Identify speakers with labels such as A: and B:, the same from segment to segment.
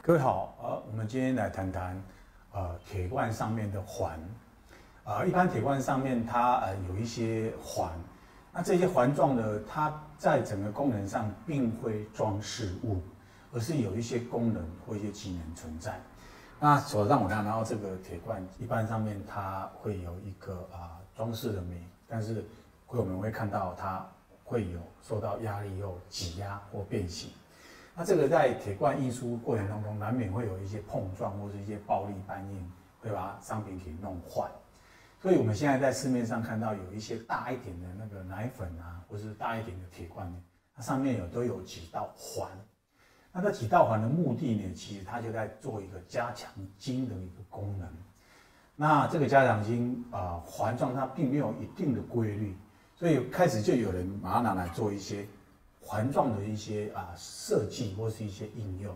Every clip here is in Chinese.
A: 各位好，呃，我们今天来谈谈，呃，铁罐上面的环，呃，一般铁罐上面它呃有一些环，那这些环状的，它在整个功能上并非装饰物，而是有一些功能或一些机能存在。那手上我看到这个铁罐，一般上面它会有一个啊装饰的美，但是会我们会看到它会有受到压力后挤压或变形。那这个在铁罐运输过程当中，难免会有一些碰撞或是一些暴力搬运，会把商品给弄坏。所以我们现在在市面上看到有一些大一点的那个奶粉啊，或是大一点的铁罐，它上面有都有几道环。那这几道环的目的呢，其实它就在做一个加强筋的一个功能。那这个加强筋啊，环状它并没有一定的规律，所以开始就有人把它拿来做一些。环状的一些啊设计或是一些应用，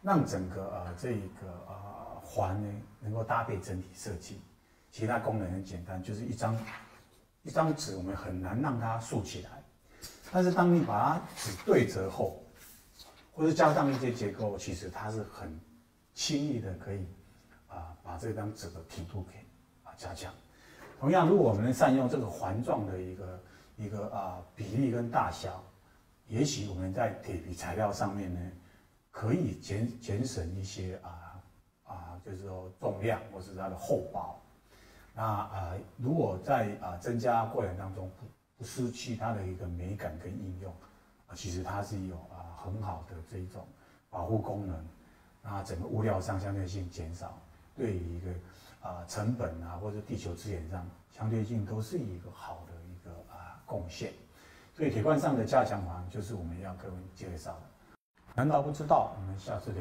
A: 让整个呃这个呃环呢能够搭配整体设计。其他功能很简单，就是一张一张纸，我们很难让它竖起来。但是当你把它纸对折后，或者加上一些结构，其实它是很轻易的可以啊把这张纸的平度给啊加强。同样，如果我们能善用这个环状的一个一个啊比例跟大小。也许我们在铁皮材料上面呢，可以减减省一些啊啊，就是说重量或是它的厚薄。那啊，如果在啊增加过程当中不不失去它的一个美感跟应用，啊，其实它是有啊很好的这一种保护功能。那整个物料上相对性减少，对于一个啊成本啊或者地球资源上相对性都是一个好的一个啊贡献。对铁罐上的加强环就是我们要各位介绍的，难道不知道？我们下次聊。